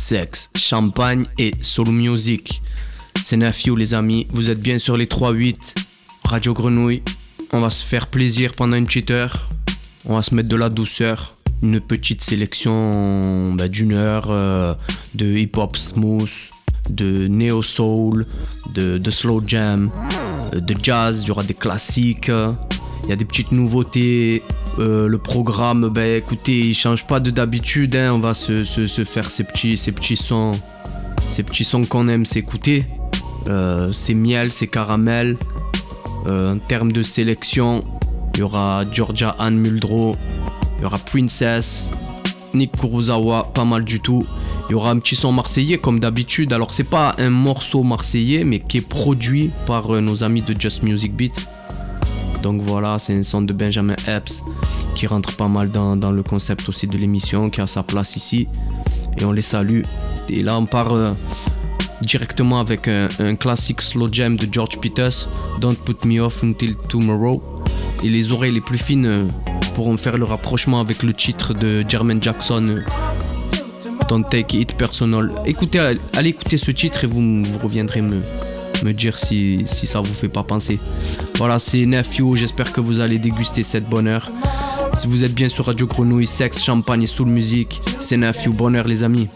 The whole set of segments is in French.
sexe, champagne et soul music. C'est Nafio les amis, vous êtes bien sur les 3-8, Radio Grenouille. On va se faire plaisir pendant une petite heure. On va se mettre de la douceur. Une petite sélection bah, d'une heure euh, de hip-hop smooth, de neo soul, de, de slow jam, euh, de jazz. Il y aura des classiques. Il y a des petites nouveautés. Euh, le programme, ben écoutez, il change pas de d'habitude. Hein. On va se, faire ces petits, sons, ces petits sons qu'on aime s'écouter. Euh, c'est miel, c'est caramel. Euh, en termes de sélection, il y aura Georgia Anne Muldrow, il y aura Princess, Nick Kurosawa, pas mal du tout. Il y aura un petit son marseillais comme d'habitude. Alors c'est pas un morceau marseillais, mais qui est produit par nos amis de Just Music Beats. Donc voilà, c'est un son de Benjamin Epps qui rentre pas mal dans, le concept aussi de l'émission, qui a sa place ici. Et on les salue. Et là, on part euh, directement avec un, classique slow jam de George Peters, Don't Put Me Off Until Tomorrow. Et les oreilles les plus fines euh, pourront faire le rapprochement avec le titre de Jermaine Jackson. Euh, Don't Take It Personal. Écoutez, allez écouter ce titre et vous, vous reviendrez me, me dire si, ça vous fait pas penser. Voilà, c'est Nephew, j'espère que vous allez déguster cette bonheur. Si vous êtes bien sur Radio Grenouille, sexe, champagne et soul musique, c'est Nephew, bonheur les amis.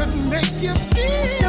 could make you feel.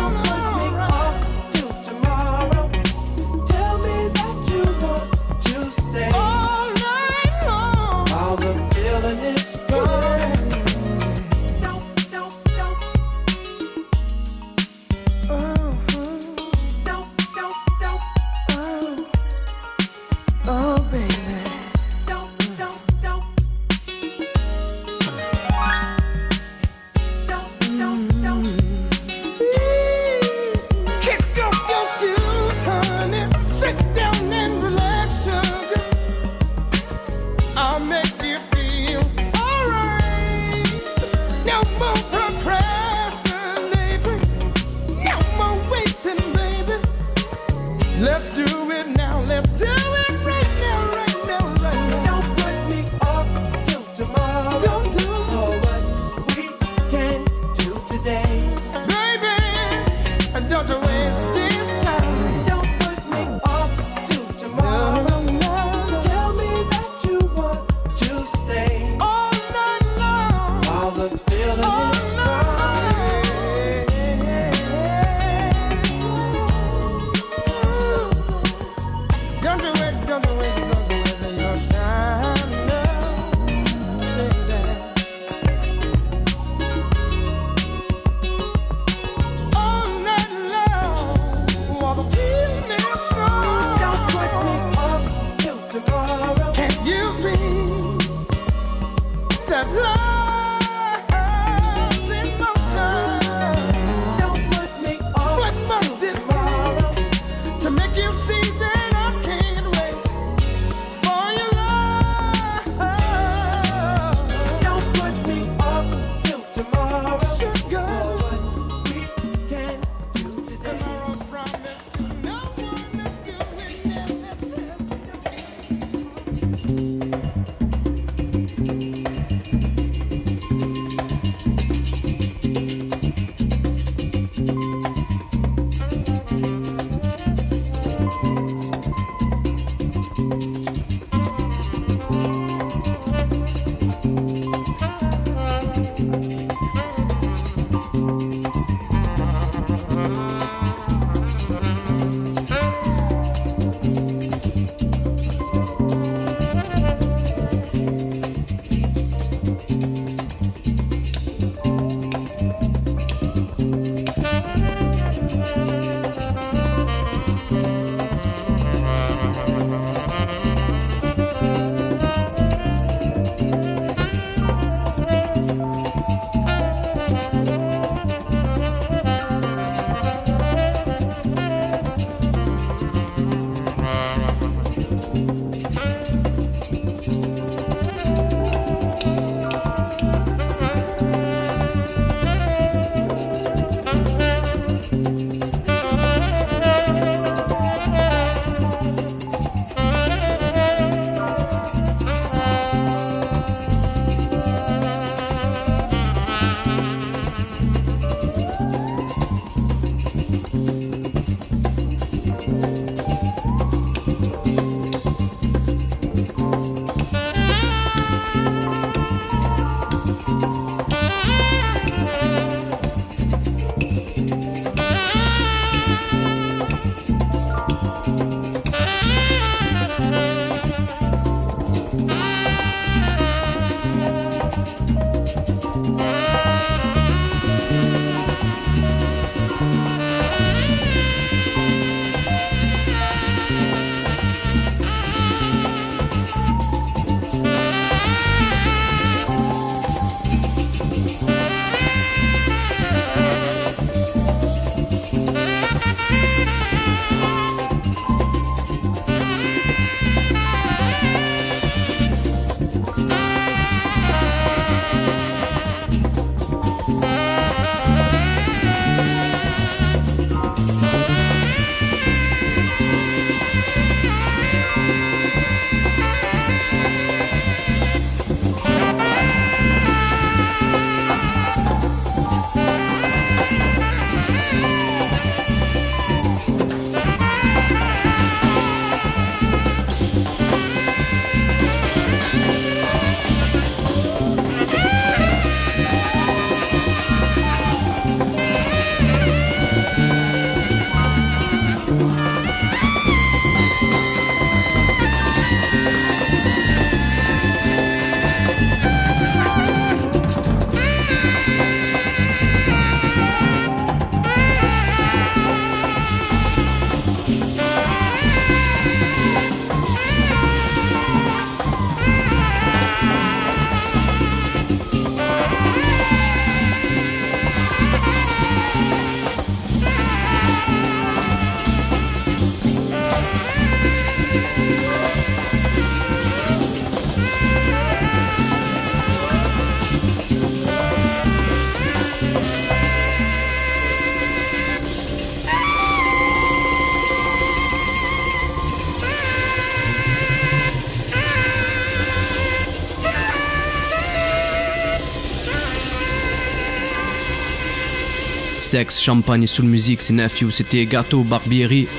Sexe, champagne et musique, c'est Nephew. C'était Gâteau Barbieri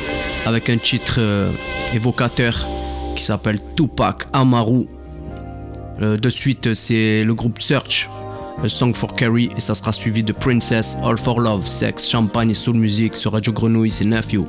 avec un titre euh, évocateur qui s'appelle Tupac Amaru. Euh, de suite, c'est le groupe Search A Song for Carrie et ça sera suivi de Princess, All for Love, Sex, Champagne et Soul Music sur Radio Grenouille, c'est Nephew.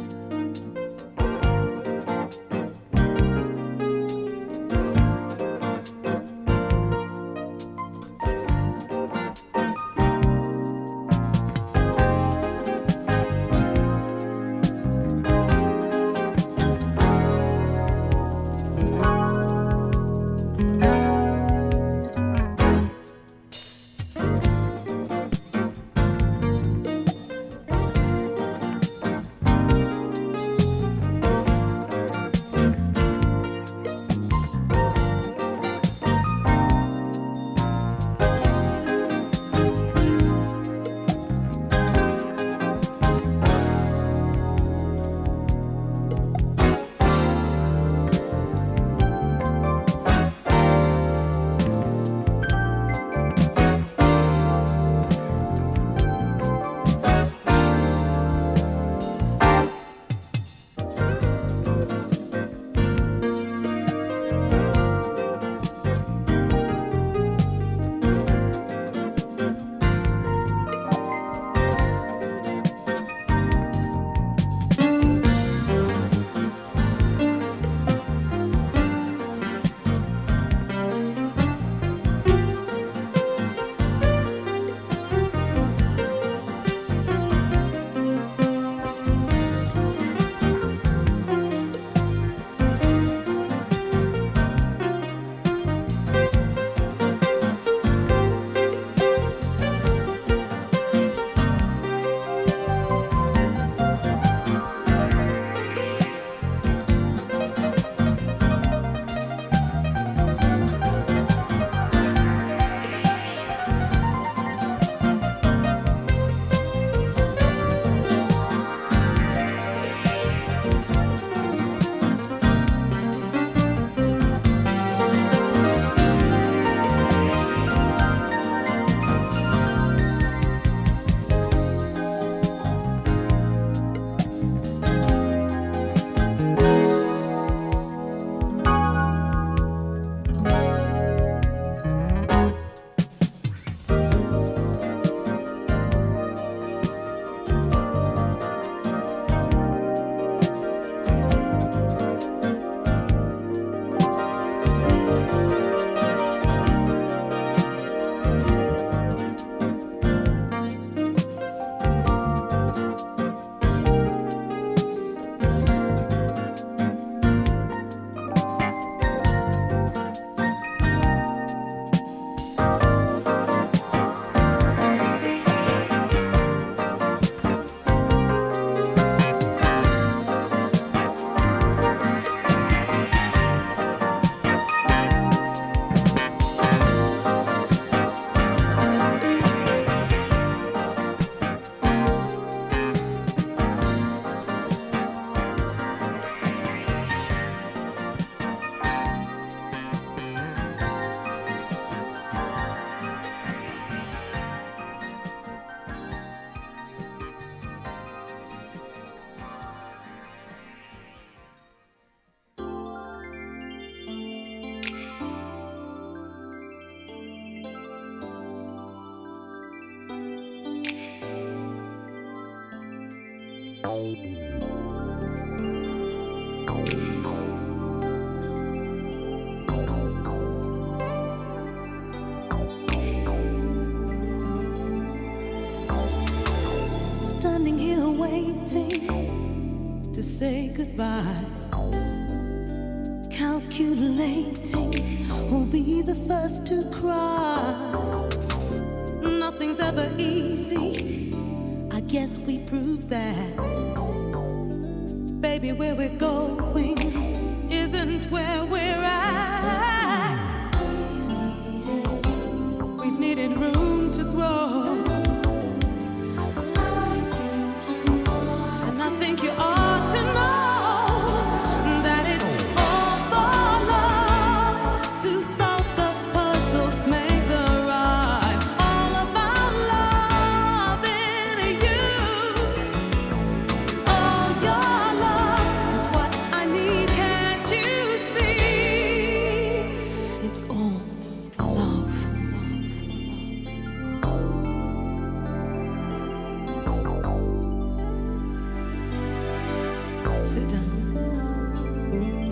sit down.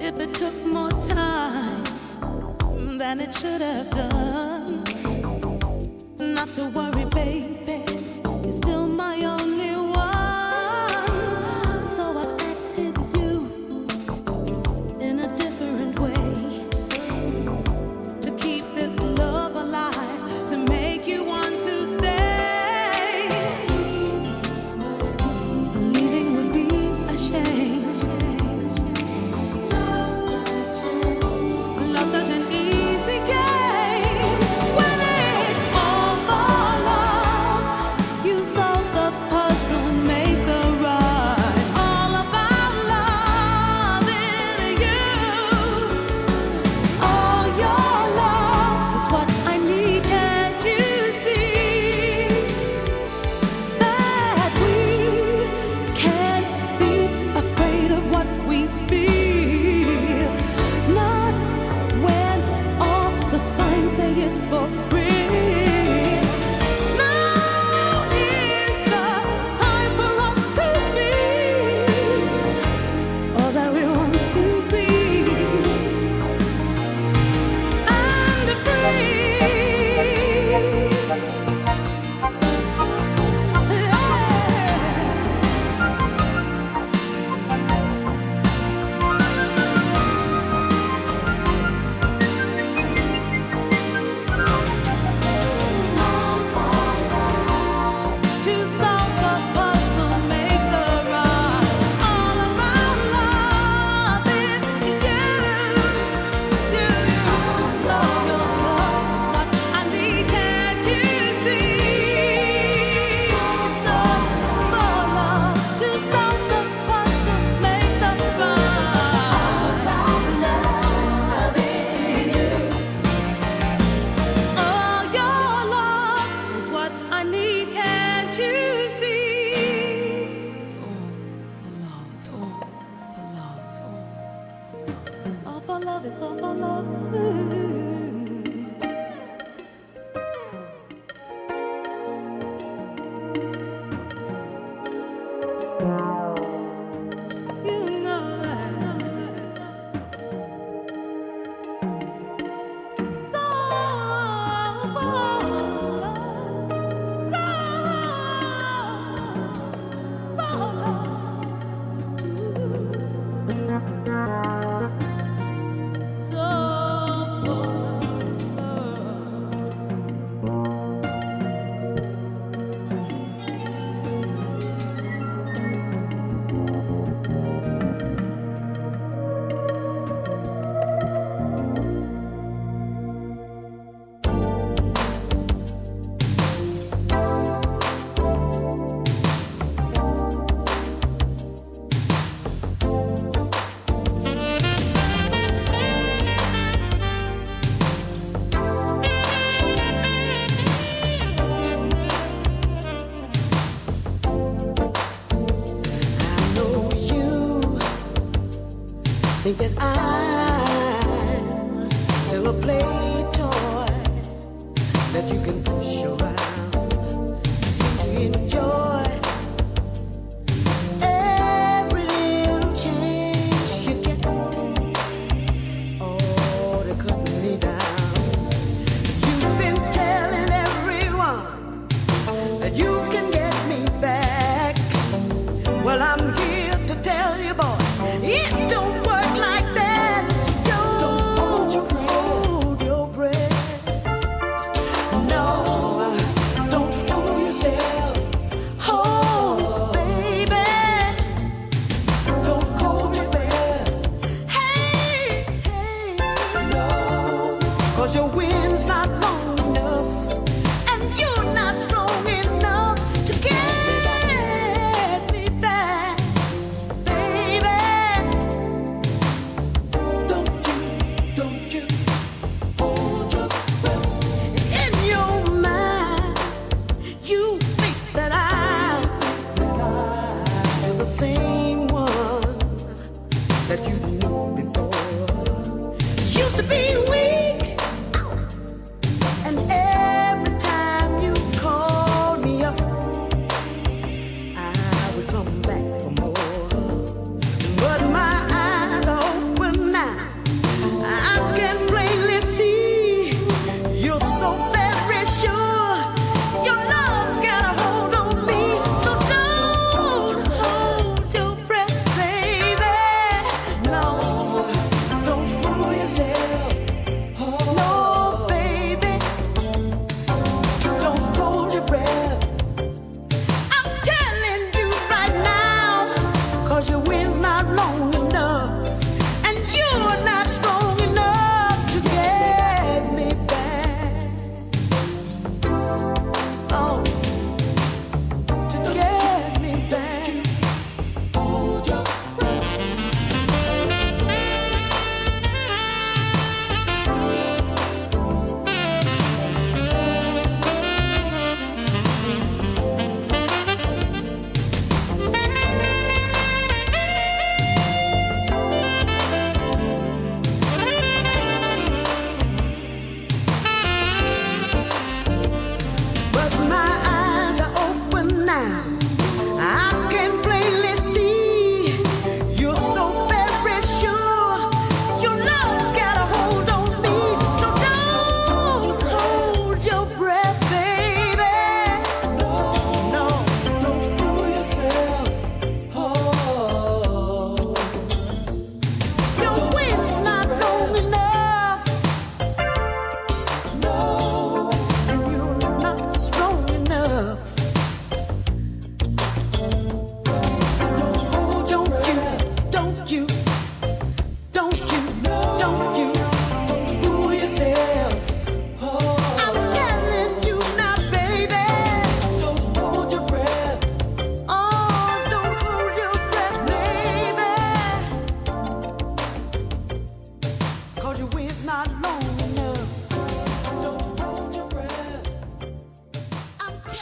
If it took more time than it should have done, not to worry.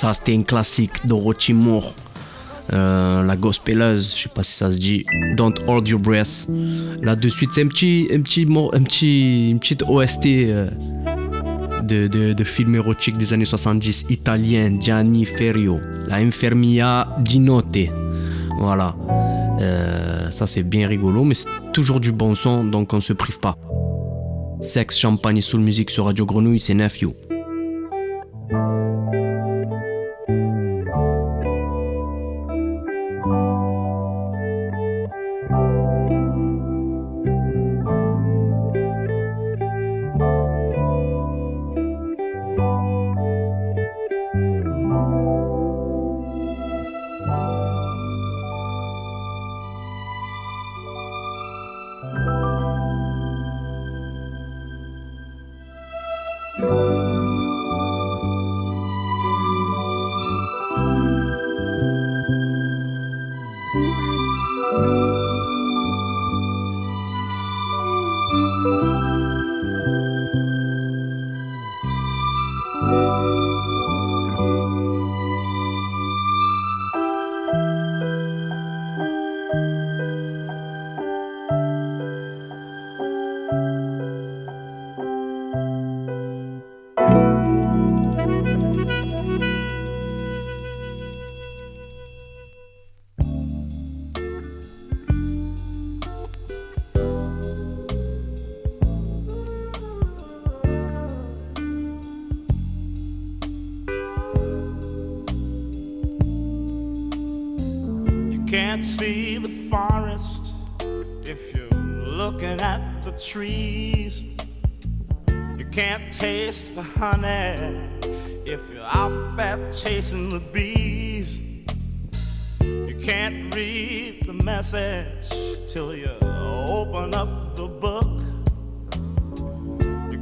Ça, c'était un classique Dorothy. Euh, la gospeleuse, je sais pas si ça se dit, Don't Hold Your Breath. Là de suite, c'est un petit, un petit, un petit, une petite OST euh, de, de, film érotique des années 70, italien, Gianni Ferrio, La Infermia di Notte. Voilà. Euh, ça c'est bien rigolo, mais c'est toujours du bon son, donc on se prive pas. Sexe, champagne et soul musique sur Radio Grenouille, c'est Nephew.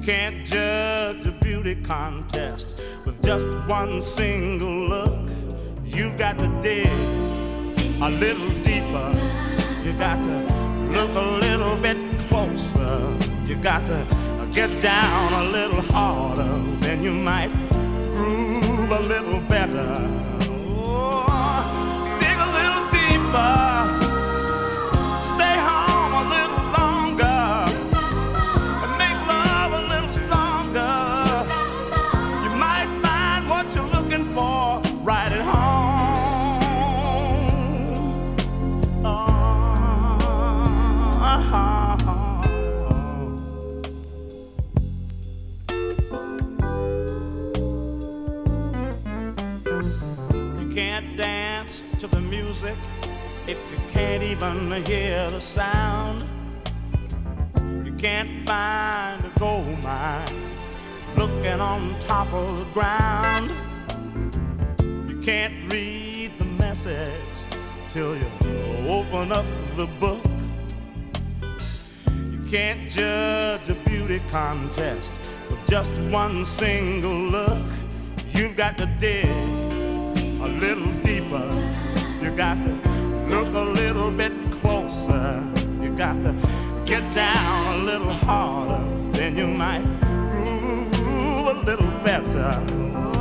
Can't judge a beauty contest with just one single look. You've got to dig a little deeper. You got to look a little bit closer. You got to get down a little harder. Then you might groove a little better. Oh, dig a little deeper. Even hear the sound. You can't find a gold mine looking on top of the ground. You can't read the message till you open up the book. You can't judge a beauty contest with just one single look. You've got to dig a little deeper. You got to look a little bit closer. You got to get down a little harder. Then you might groove a little better.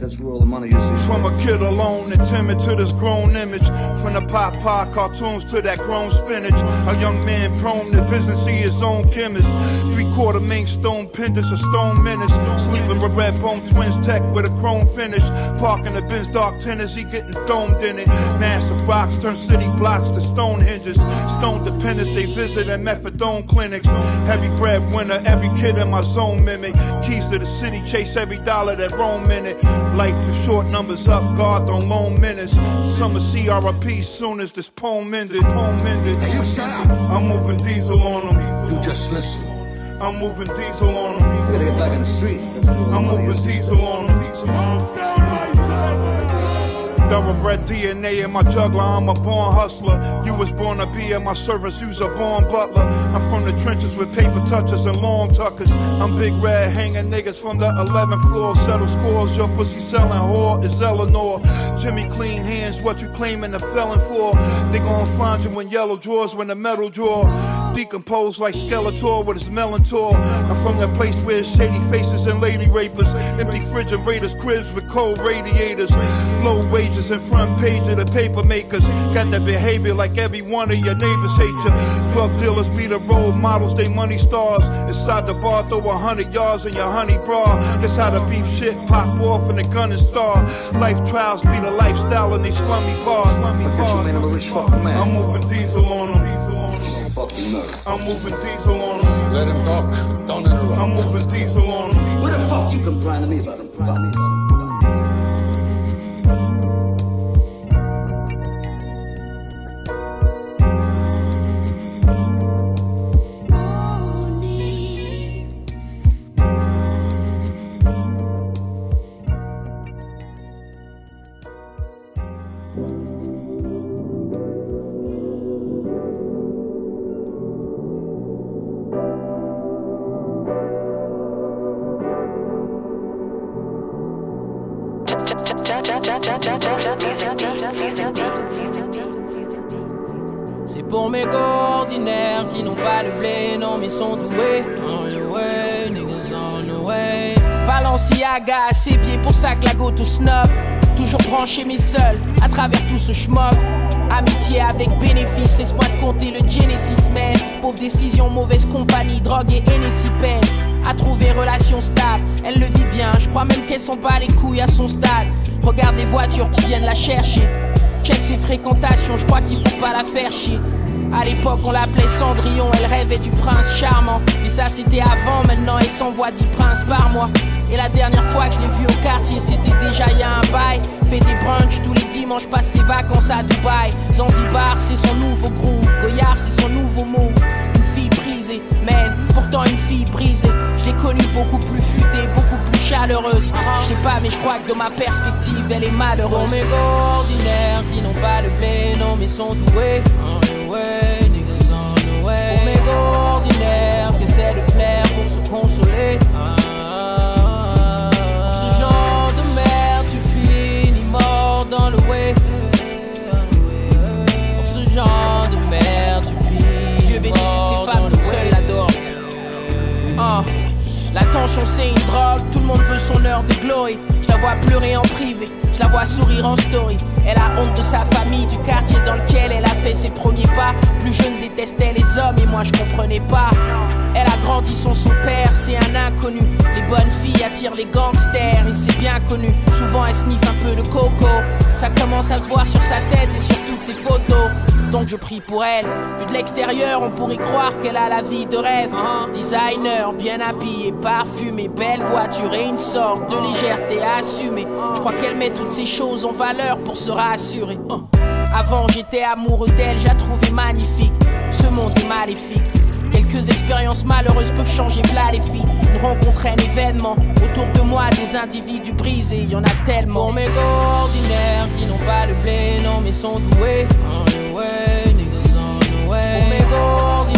That's where all the money is. From a kid alone and timid to this grown image. From the pop pop cartoons to that grown spinach. A young man prone to business, he his own chemist. Three quarter main stone pendants, a stone menace. Sleeping with red bone twins tech with a chrome finish. Parking the Benz dark tennis, he getting domed in it. Massive rocks turn city blocks to stone hinges. Stone dependents, they visit at methadone clinics. Heavy breadwinner, every kid in my zone mimic. Keys to the city, chase every dollar that roam in it. Life too short, numbers up, God don't loan minutes. Summer CRP soon as this poem ended. Poem ended. Hey, you shut up. I'm moving diesel on them. You just listen. I'm moving diesel on You them. gotta get back in the streets. That's where all the I'm moving diesel on them. Thoroughbred DNA in my juggler, I'm a born hustler. You was born to be in my service, you's a born butler. I'm from the trenches with paper touches and long tuckers. I'm big red hanging niggas from the 11th floor. Settle scores, your pussy selling whore is Eleanor. Jimmy clean hands, what you claiming the felon for? They gon' find you in yellow drawers when the metal drawer. Decomposed like Skeletor with his Melantor. I'm from that place where shady faces and lady rapers. Empty refrigerators, cribs with cold radiators. Low wages and front page of the paper makers. Got that behavior like every one of your neighbors hate you. Drug dealers be the role models, they money stars. Inside the bar, throw a hundred yards in your honey bra. That's how the beef shit pop off and the gun and star. Life trials be the lifestyle in these slummy bars. Slummy Fuck you man, I'm a bars. rich fucking man. I'm moving diesel on them. Diesel on 'em. fucking nerve. I'm moving diesel on them. Let him talk. Don't interrupt. I'm moving diesel on them. What the fuck you complaining to me about? About me? Snob. Toujours branché mais seul, à travers tout ce schmock. Amitié avec bénéfice, laisse-moi te compter le Genesis man. Pauvre décision, mauvaise compagnie, drogue et peine. À trouver relation stable, elle le vit bien. Je crois même qu'elle s'en bat les couilles à son stade. Regarde les voitures qui viennent la chercher. Check ses fréquentations, je crois qu'il faut pas la faire chier. À l'époque, on l'appelait Cendrillon, elle rêvait du prince charmant. Mais ça, c'était avant, maintenant, elle s'envoie 10 princes par mois. Et la dernière fois que je l'ai vue au quartier, c'était déjà il y a un bail. Fait des brunchs tous les dimanches, passe ses vacances à Dubaï. Zanzibar, c'est son nouveau groove. Goyard, c'est son nouveau move. Une fille brisée, man, pourtant une fille brisée. Je l'ai connue beaucoup plus futée, beaucoup plus chaleureuse. Je sais pas, mais je crois que de ma perspective, elle est malheureuse. Pour mes ordinaires qui n'ont pas de blé, non, mais sont doués. On the way, niggas on the way. Pour mes gars ordinaires qui essaient de L'attention c'est une drogue, tout le monde veut son heure de glory. Je la vois pleurer en privé, je la vois sourire en story. Elle a honte de sa famille, du quartier dans lequel elle a fait ses premiers pas. Plus jeune détestait les hommes et moi je comprenais pas. Elle a grandi sans son père, c'est un inconnu. Les bonnes filles attirent les gangsters et c'est bien connu. Souvent elle sniffe un peu de coco. Ça commence à se voir sur sa tête et sur toutes ses photos. Donc je prie pour elle. Vu de l'extérieur, on pourrait croire qu'elle a la vie de rêve. Designer, bien habillé, parfumé, belle voiture et une sorte de légèreté assumée. Je crois qu'elle met toutes ces choses en valeur pour se rassurer. Uh. Avant j'étais amoureux d'elle, j'ai trouvé magnifique. Ce monde est maléfique. Quelques expériences malheureuses peuvent changer v'là les filles. Une rencontre, un événement. Autour de moi, des individus brisés, y en a tellement. Pour mes gars ordinaires qui n'ont pas de blé, non mais sont doués. On the way, niggas on the way. Pour mes gars ordinaires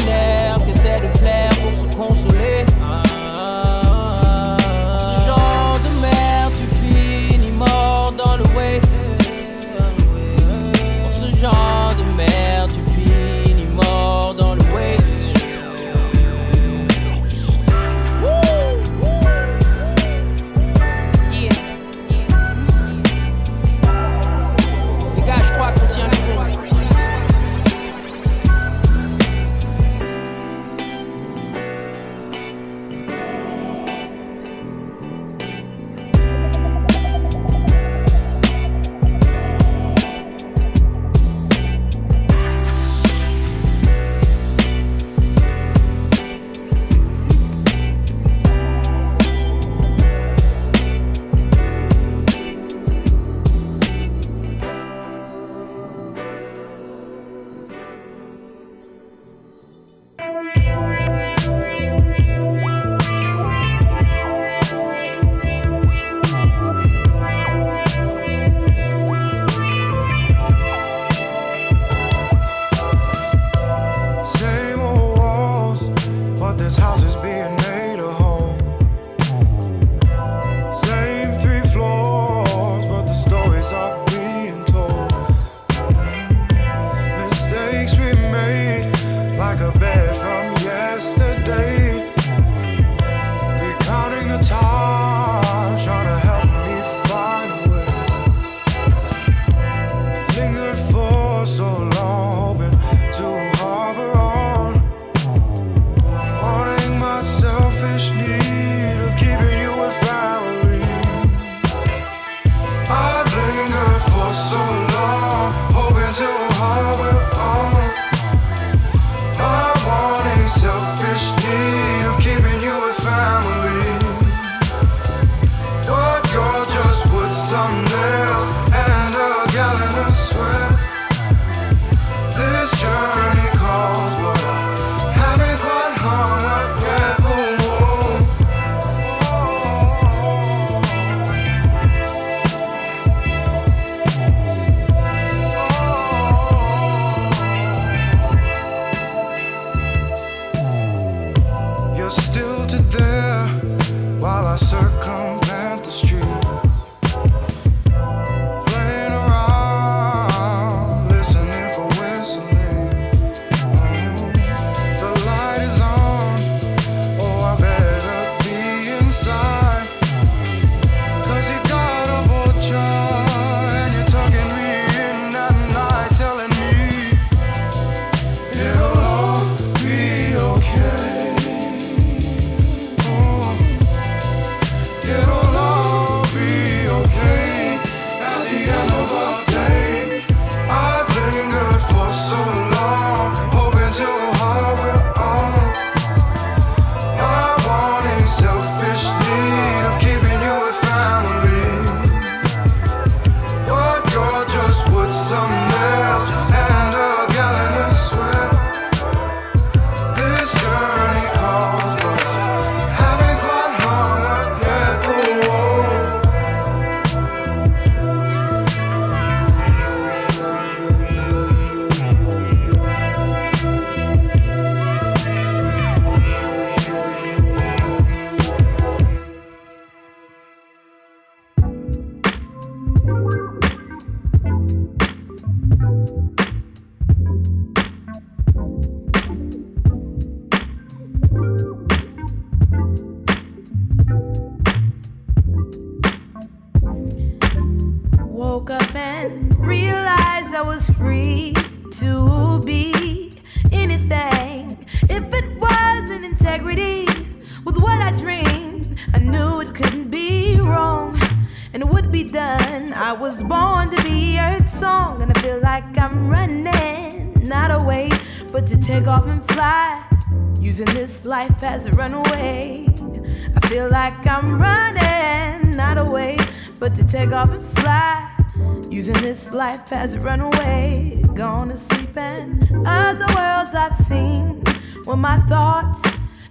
fast runaway, gone to sleep, and other worlds I've seen. When my thoughts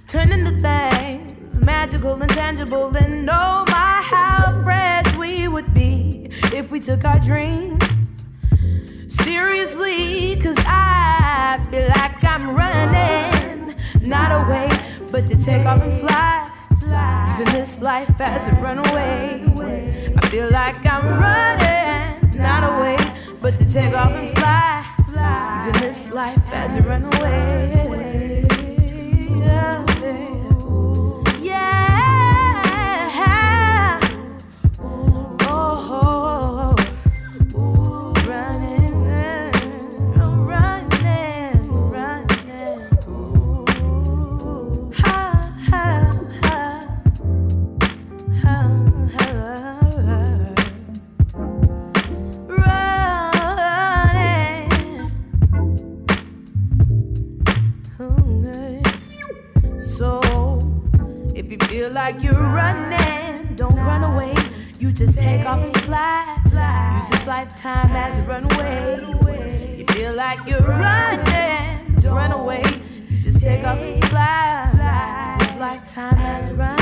turn into things magical and tangible, and oh my, how fresh we would be if we took our dreams seriously. Cause I feel like I'm running, not away, but to take off and fly, using this life as a runaway. like you're running. Don't run away. You just take off and fly. Use this lifetime as a runway. You feel like you're running. Don't run away. You just take off and fly. Use this lifetime as a runway.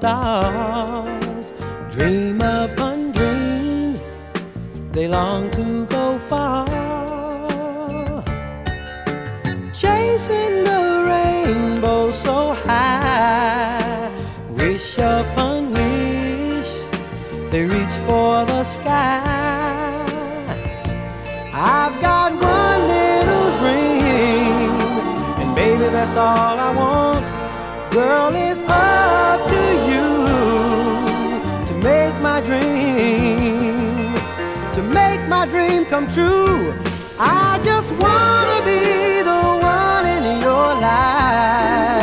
Stars. Dream upon dream, they long to go far. Chasing the rainbow so high, wish upon wish, they reach for the sky. I've got one little dream, and baby, that's all I want. Girl, it's up dream, to make my dream come true. I just wanna be the one in your life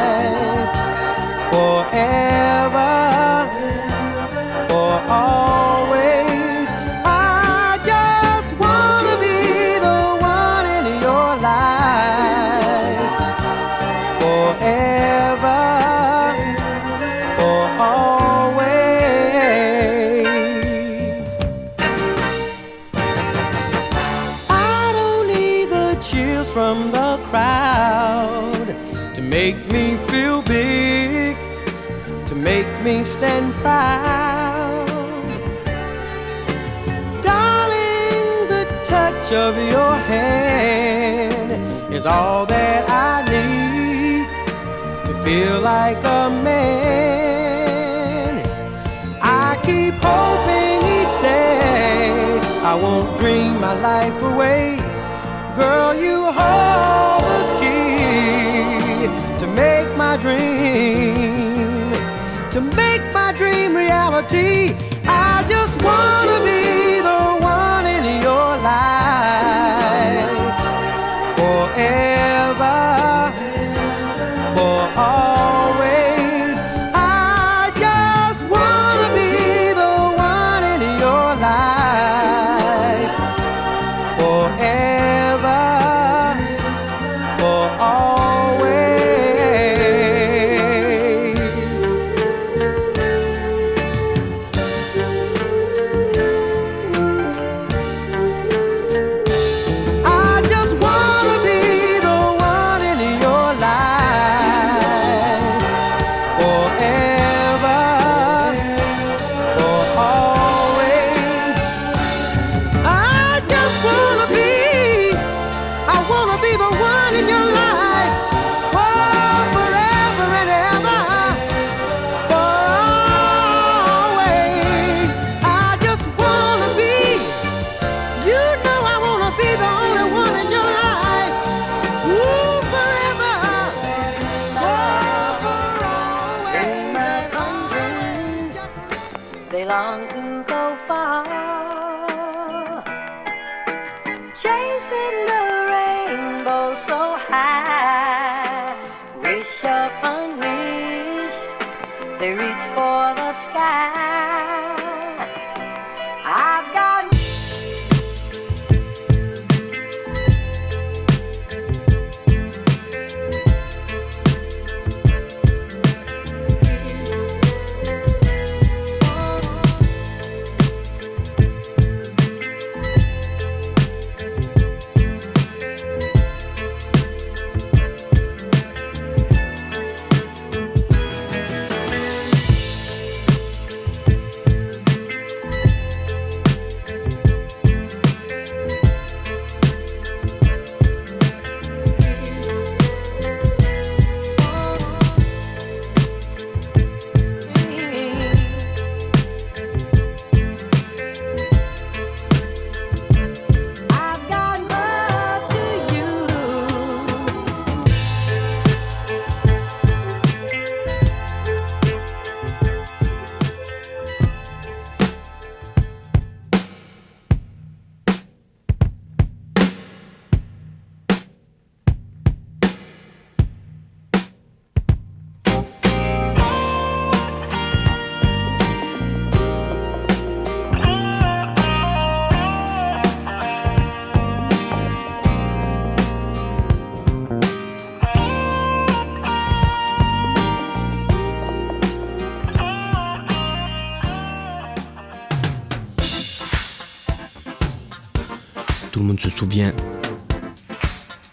proud. Darling, the touch of your hand is all that I need to feel like a man. I keep hoping each day I won't dream my life away. Girl, you hold the key to make my dream, to make dream reality. I just wanna be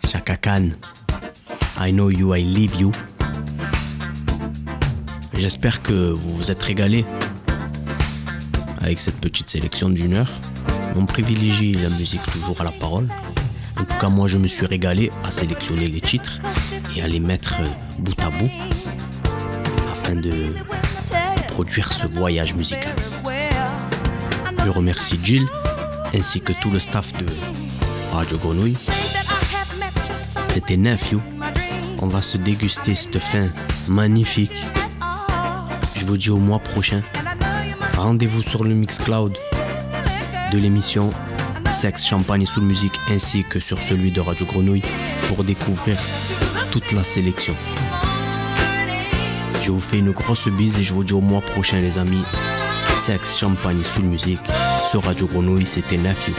Chaka Khan. I know you, I leave you. J'espère que vous vous êtes régalés avec cette petite sélection d'une heure. On privilégie la musique toujours à la parole. En tout cas, moi, je me suis régalé à sélectionner les titres et à les mettre bout à bout afin de produire ce voyage musical. Je remercie Jill ainsi que tout le staff de Radio Grenouille. C'était Nephew. On va se déguster cette fin magnifique. Je vous dis au mois prochain. Rendez-vous sur le Mixcloud de l'émission Sexe, Champagne et Soul Musique ainsi que sur celui de Radio Grenouille pour découvrir toute la sélection. Je vous fais une grosse bise et je vous dis au mois prochain les amis. Sexe, Champagne et Soul Musique sur Radio Grenouille, c'était Nephew.